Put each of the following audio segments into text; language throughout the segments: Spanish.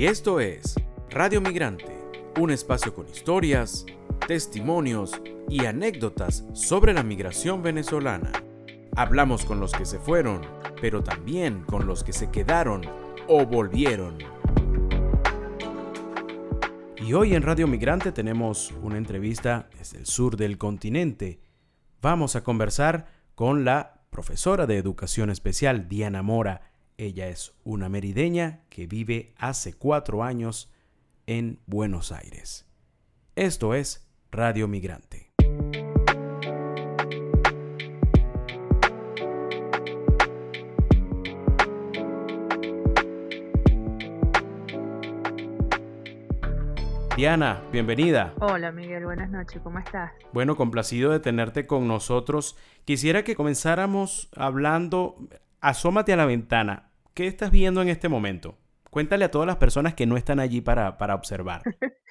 Y esto es Radio Migrante, un espacio con historias, testimonios y anécdotas sobre la migración venezolana. Hablamos con los que se fueron, pero también con los que se quedaron o volvieron. Y hoy en Radio Migrante tenemos una entrevista desde el sur del continente. Vamos a conversar con la profesora de educación especial Diana Mora. Ella es una merideña que vive hace cuatro años en Buenos Aires. Esto es Radio Migrante. Diana, bienvenida. Hola Miguel, buenas noches, ¿cómo estás? Bueno, complacido de tenerte con nosotros. Quisiera que comenzáramos hablando, asómate a la ventana. ¿Qué estás viendo en este momento? Cuéntale a todas las personas que no están allí para, para observar.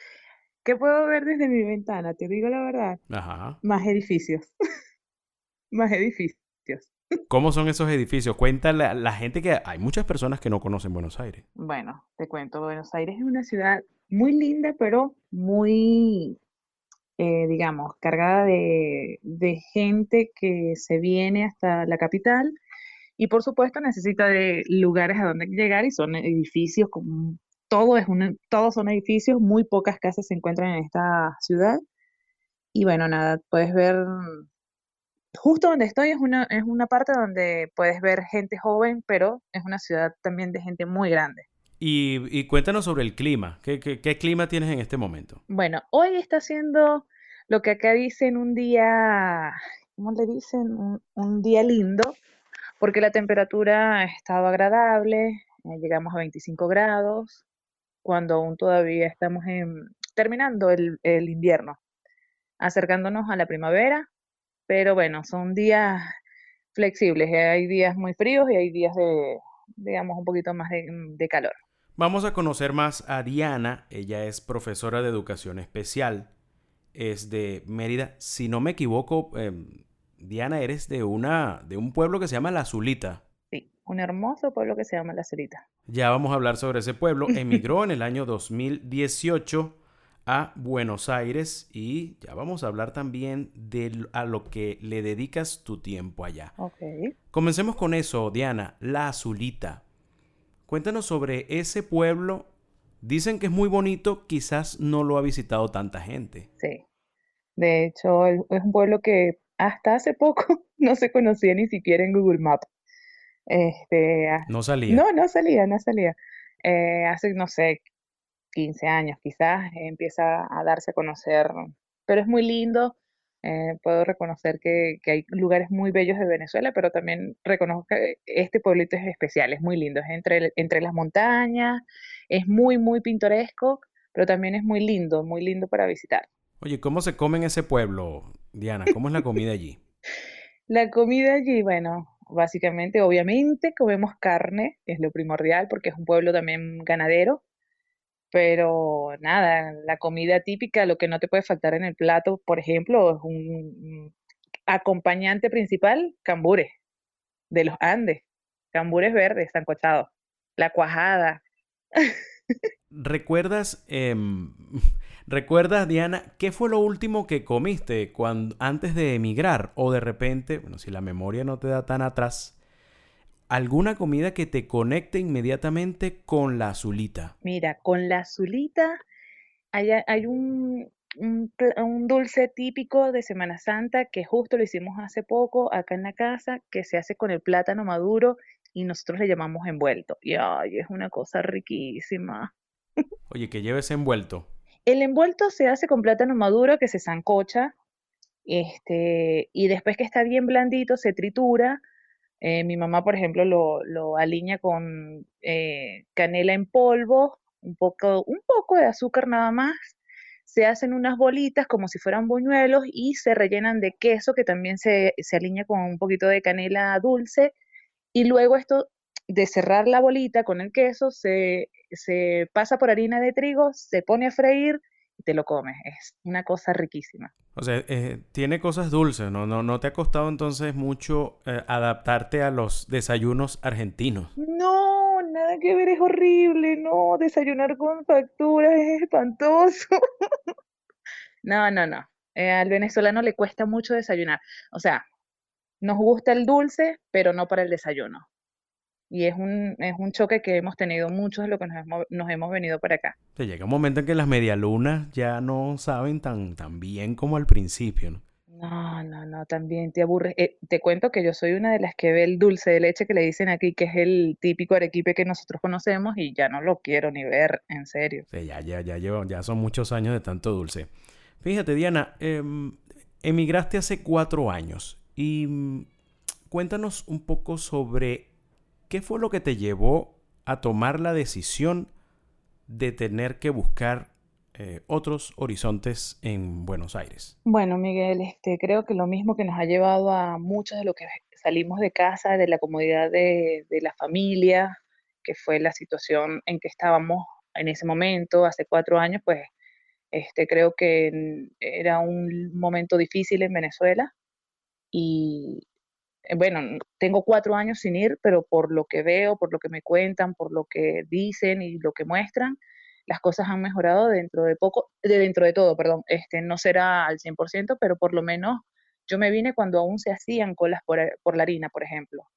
¿Qué puedo ver desde mi ventana? Te digo la verdad. Ajá. Más edificios. Más edificios. ¿Cómo son esos edificios? Cuéntale a la gente que hay muchas personas que no conocen Buenos Aires. Bueno, te cuento, Buenos Aires es una ciudad muy linda, pero muy, eh, digamos, cargada de, de gente que se viene hasta la capital y por supuesto necesita de lugares a donde llegar y son edificios, como, todo es un, todos son edificios, muy pocas casas se encuentran en esta ciudad. Y bueno, nada, puedes ver, justo donde estoy es una, es una parte donde puedes ver gente joven, pero es una ciudad también de gente muy grande. Y, cuéntanos sobre el clima. ¿Qué, ¿Qué, clima tienes en este momento? Bueno, hoy está haciendo lo que acá dicen un día, ¿cómo le dicen? Un, un día lindo, porque la temperatura ha estado agradable, eh, llegamos a 25 grados, cuando aún todavía estamos terminando el, invierno, acercándonos a la primavera, pero bueno, son días flexibles, eh, hay días muy fríos y hay días de, digamos, un poquito más de, de calor. Vamos a conocer más a Diana. Ella es profesora de educación especial. Es de Mérida. Si no me equivoco, em, Diana, eres de una de un pueblo que se llama La Zulita. Sí, un hermoso pueblo que se llama La Zulita. Ya vamos a hablar sobre ese pueblo. Emigró en el año 2018 a Buenos Aires y ya vamos a hablar también de a lo que le dedicas tu tiempo allá. Ok. Comencemos con eso, Diana, La Azulita. Cuéntanos sobre ese pueblo. Dicen que es muy bonito, quizás no lo ha visitado tanta gente. Sí. De hecho, es un pueblo que hasta hace poco no se conocía ni siquiera en Google Maps. Este, no salía. No, no salía, no salía. Eh, hace, no sé, 15 años quizás empieza a darse a conocer, pero es muy lindo. Eh, puedo reconocer que, que, hay lugares muy bellos de Venezuela, pero también reconozco que este pueblito es especial, es muy lindo, es entre, entre las montañas, es muy, muy pintoresco, pero también es muy lindo, muy lindo para visitar. Oye, ¿cómo se come en ese pueblo, Diana? ¿Cómo es la comida allí? la comida allí, bueno, básicamente, obviamente comemos carne, es lo primordial, porque es un pueblo también ganadero, pero nada, la comida típica, lo que no te puede faltar en el plato, por ejemplo, es un acompañante principal, cambures de los Andes, cambures verdes, sancochados, la cuajada. ¿Recuerdas, eh, recuerdas, Diana, qué fue lo último que comiste cuando, antes de emigrar? O de repente, bueno, si la memoria no te da tan atrás, alguna comida que te conecte inmediatamente con la azulita. Mira, con la azulita hay, hay un, un, un, dulce típico de Semana Santa que justo lo hicimos hace poco acá en la casa, que se hace con el plátano maduro y nosotros le llamamos envuelto. Y ay, es una cosa riquísima. Oye, que lleves envuelto. El envuelto se hace con plátano maduro que se zancocha, este, y después que está bien blandito se tritura eh, mi mamá, por ejemplo, lo, alinea con eh, canela en polvo, un poco, un poco de azúcar nada más. Se hacen unas bolitas como si fueran buñuelos y se rellenan de queso que también se, se alinea con un poquito de canela dulce. Y luego esto de cerrar la bolita con el queso se, se pasa por harina de trigo, se pone a freír te lo comes. Es una cosa riquísima. O sea, eh, tiene cosas dulces, ¿no? ¿no? ¿No te ha costado entonces mucho eh, adaptarte a los desayunos argentinos? No, nada que ver, es horrible. No, desayunar con facturas es espantoso. no, no, no. Eh, al venezolano le cuesta mucho desayunar. O sea, nos gusta el dulce, pero no para el desayuno. Y es un, es un choque que hemos tenido muchos de lo que nos hemos, nos hemos venido para acá. Te llega un momento en que las medialunas ya no saben tan, tan bien como al principio, ¿no? No, no, no, también te aburres. Eh, te cuento que yo soy una de las que ve el dulce de leche que le dicen aquí, que es el típico arequipe que nosotros conocemos y ya no lo quiero ni ver, en serio. Sí, ya, ya, ya llevo, ya son muchos años de tanto dulce. Fíjate, Diana, em, emigraste hace cuatro años y mm, cuéntanos un poco sobre ¿Qué fue lo que te llevó a tomar la decisión de tener que buscar eh, otros horizontes en Buenos Aires? Bueno, Miguel, este, creo que lo mismo que nos ha llevado a muchos de los que salimos de casa, de la comodidad de, la familia, que fue la situación en que estábamos en ese momento, hace cuatro años, pues este, creo que era un momento difícil en Venezuela y, bueno, tengo cuatro años sin ir, pero por lo que veo, por lo que me cuentan, por lo que dicen y lo que muestran, las cosas han mejorado dentro de poco, de dentro de todo, perdón, este, no será al 100%, pero por lo menos yo me vine cuando aún se hacían colas por, por la harina, por ejemplo,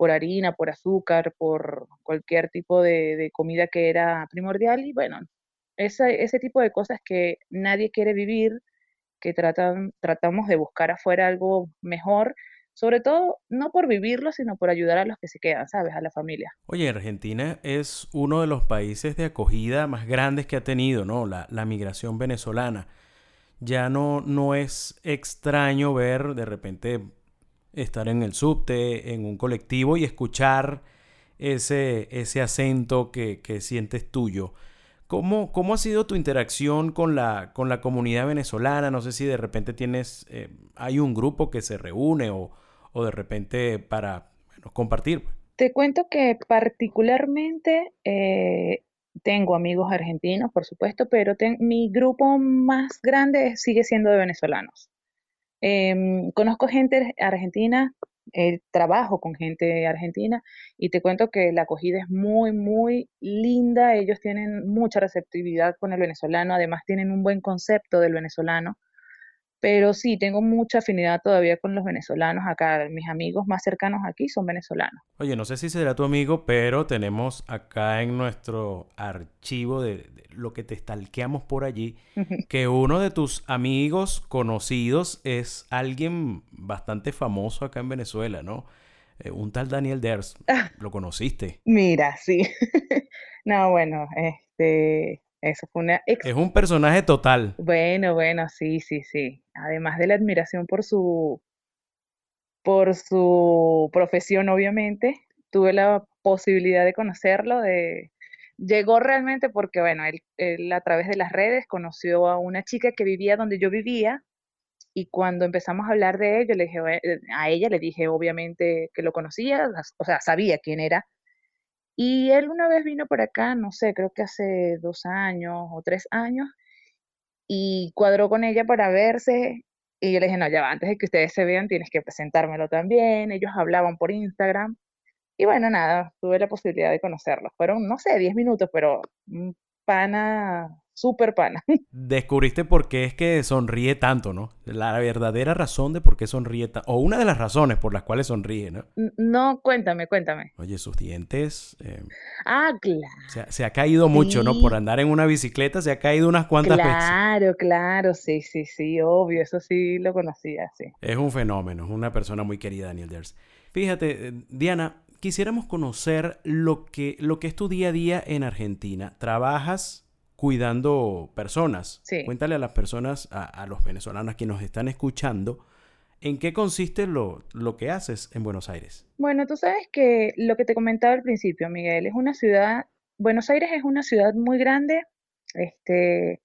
por harina, por azúcar, por cualquier tipo de, comida que era primordial y bueno, ese, tipo de cosas que nadie quiere vivir, que tratamos de buscar afuera algo mejor, sobre todo no por vivirlo, sino por ayudar a los que se quedan, ¿sabes? A la familia. Oye, Argentina es uno de los países de acogida más grandes que ha tenido, ¿no? La, migración venezolana. Ya no, no es extraño ver de repente estar en el subte, en un colectivo y escuchar ese, ese acento que, sientes tuyo. ¿Cómo, ¿Cómo, ha sido tu interacción con la, con la comunidad venezolana? No sé si de repente tienes, eh, hay un grupo que se reúne o, o de repente para compartir. Pues. Te cuento que particularmente eh, tengo amigos argentinos, por supuesto, pero mi grupo más grande sigue siendo de venezolanos. Em, conozco gente argentina, eh, trabajo con gente argentina y te cuento que la acogida es muy, muy linda. Ellos tienen mucha receptividad con el venezolano, además tienen un buen concepto del venezolano. Pero sí, tengo mucha afinidad todavía con los venezolanos acá. Mis amigos más cercanos aquí son venezolanos. Oye, no sé si será tu amigo, pero tenemos acá en nuestro archivo de, lo que te stalkeamos por allí, que uno de tus amigos conocidos es alguien bastante famoso acá en Venezuela, ¿no? Eh, un tal Daniel Ders. ¿Lo conociste? Mira, sí. no, bueno, este eso fue una Es un personaje total. Bueno, bueno, sí, sí, sí. Además de la admiración por su por su profesión, obviamente, tuve la posibilidad de conocerlo, de llegó realmente porque, bueno, él, él, a través de las redes conoció a una chica que vivía donde yo vivía y cuando empezamos a hablar de ello, le dije, a ella le dije obviamente que lo conocía, o sea, sabía quién era, y él una vez vino por acá, no sé, creo que hace dos años o tres años, y cuadró con ella para verse. Y yo le dije, no, ya va, antes de que ustedes se vean, tienes que presentármelo también. Ellos hablaban por Instagram. Y bueno, nada, tuve la posibilidad de conocerlos. Fueron, no sé, diez minutos, pero un pana súper pana. Descubriste por qué es que sonríe tanto, ¿no? La verdadera razón de por qué sonríe tanto, o una de las razones por las cuales sonríe, ¿no? No, cuéntame, cuéntame. Oye, sus dientes... Eh, ah, claro. Se, ha caído mucho, ¿no? Por andar en una bicicleta se ha caído unas cuantas veces. Claro, claro, sí, sí, sí, obvio, eso sí lo conocía, sí. Es un fenómeno, es una persona muy querida, Daniel Ders. Fíjate, eh, Diana, quisiéramos conocer lo que, lo que es tu día a día en Argentina. ¿Trabajas cuidando personas. Cuéntale a las personas, a, los venezolanos que nos están escuchando, ¿en qué consiste lo, lo que haces en Buenos Aires? Bueno, tú sabes que lo que te comentaba al principio, Miguel, es una ciudad, Buenos Aires es una ciudad muy grande, este,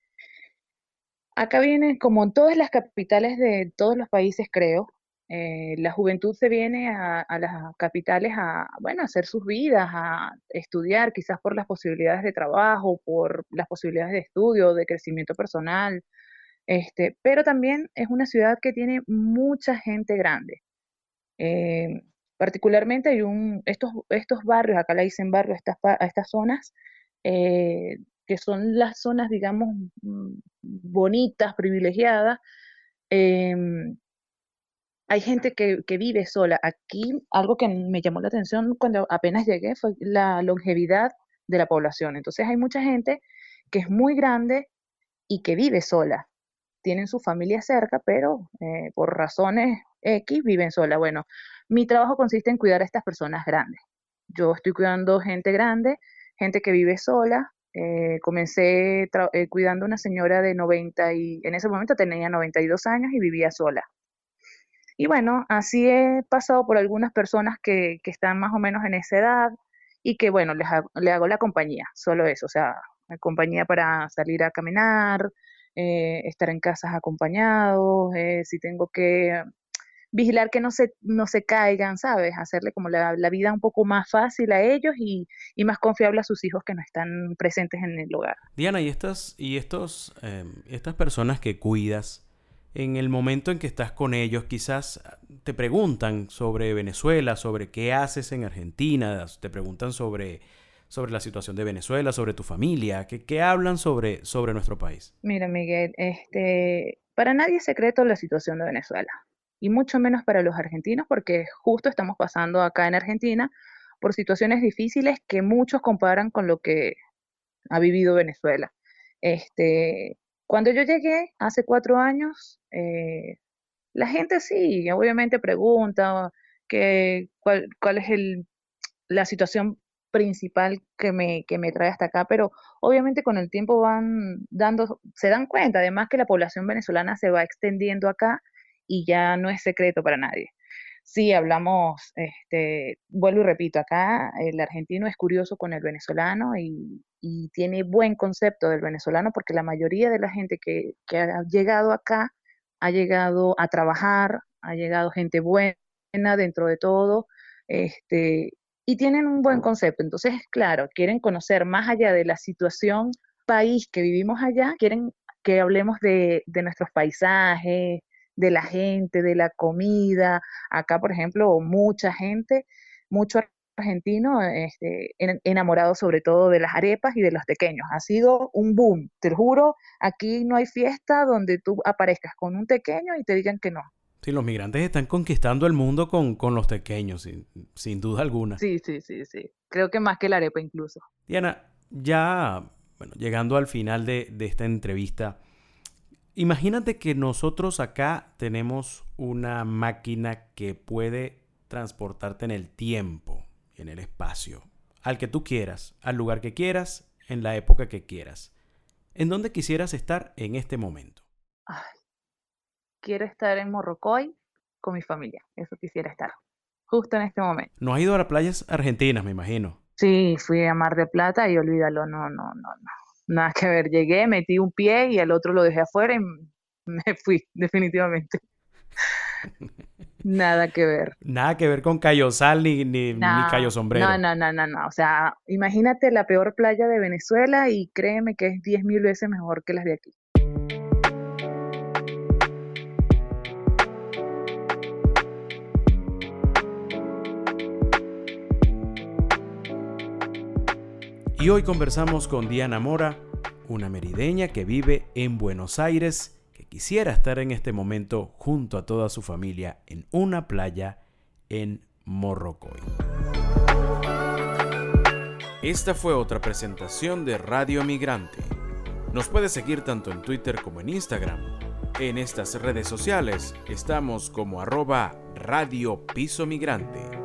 acá vienen como en todas las capitales de todos los países, creo, Eh, la juventud se viene a, las capitales a, bueno, hacer sus vidas, a estudiar, quizás por las posibilidades de trabajo, por las posibilidades de estudio, de crecimiento personal, este, pero también es una ciudad que tiene mucha gente grande. Eh, particularmente hay un, estos, estos barrios, acá la dicen barrios, estas, a estas zonas, eh, que son las zonas, digamos, mm, bonitas, privilegiadas, em, hay gente que, vive sola. Aquí algo que me llamó la atención cuando apenas llegué fue la longevidad de la población. Entonces hay mucha gente que es muy grande y que vive sola. Tienen su familia cerca, pero eh, por razones X viven sola. Bueno, mi trabajo consiste en cuidar a estas personas grandes. Yo estoy cuidando gente grande, gente que vive sola. Eh, comencé eh, cuidando a una señora de 90 y en ese momento tenía 92 años y vivía sola. Y bueno, así he pasado por algunas personas que, que están más o menos en esa edad y que bueno, les hago, hago la compañía, solo eso, o sea, compañía para salir a caminar, eh, estar en casas acompañados, eh, si tengo que vigilar que no se, no se caigan, ¿sabes? Hacerle como la, vida un poco más fácil a ellos y, más confiable a sus hijos que no están presentes en el hogar. Diana, ¿y estas, y estos, em, estas personas que cuidas, en el momento en que estás con ellos, quizás te preguntan sobre Venezuela, sobre qué haces en Argentina, te preguntan sobre, sobre la situación de Venezuela, sobre tu familia, ¿qué, qué hablan sobre, sobre nuestro país? Mira, Miguel, este, para nadie es secreto la situación de Venezuela, y mucho menos para los argentinos, porque justo estamos pasando acá en Argentina por situaciones difíciles que muchos comparan con lo que ha vivido Venezuela. Este, cuando yo llegué hace cuatro años, eh, la gente sí, obviamente pregunta que, cuál, es el, la situación principal que me, que me trae hasta acá, pero obviamente con el tiempo van dando, se dan cuenta, además que la población venezolana se va extendiendo acá y ya no es secreto para nadie. Sí, hablamos, este, vuelvo y repito, acá el argentino es curioso con el venezolano y, tiene buen concepto del venezolano porque la mayoría de la gente que, ha llegado acá ha llegado a trabajar, ha llegado gente buena dentro de todo, este, y tienen un buen concepto. Entonces, claro, quieren conocer más allá de la situación país que vivimos allá, quieren que hablemos de, de nuestros paisajes, de la gente, de la comida. Acá, por ejemplo, mucha gente, mucho argentino este, enamorado sobre todo de las arepas y de los pequeños. Ha sido un boom, te lo juro, aquí no hay fiesta donde tú aparezcas con un pequeño y te digan que no. Sí, los migrantes están conquistando el mundo con, con los pequeños, sin, sin, duda alguna. Sí, sí, sí, sí. Creo que más que la arepa incluso. Diana, ya, bueno, llegando al final de, de esta entrevista, Imagínate que nosotros acá tenemos una máquina que puede transportarte en el tiempo, en el espacio, al que tú quieras, al lugar que quieras, en la época que quieras. ¿En dónde quisieras estar en este momento? quiero estar en Morrocoy con mi familia, eso quisiera estar, justo en este momento. ¿No has ido a las playas argentinas, me imagino? Sí, fui a Mar de Plata y olvídalo, no, no, no, no nada que ver. Llegué, metí un pie y el otro lo dejé afuera y me fui, definitivamente. Nada que ver. Nada que ver con Cayosal ni, ni, ni Cayo Sombrero. No, no, no, no, no. O sea, imagínate la peor playa de Venezuela y créeme que es diez mil veces mejor que las de aquí. Y hoy conversamos con Diana Mora, una merideña que vive en Buenos Aires, quisiera estar en este momento junto a toda su familia en una playa en Morrocoy. Esta fue otra presentación de Radio Migrante. Nos puede seguir tanto en Twitter como en Instagram. En estas redes sociales estamos como arroba Radio Piso Migrante.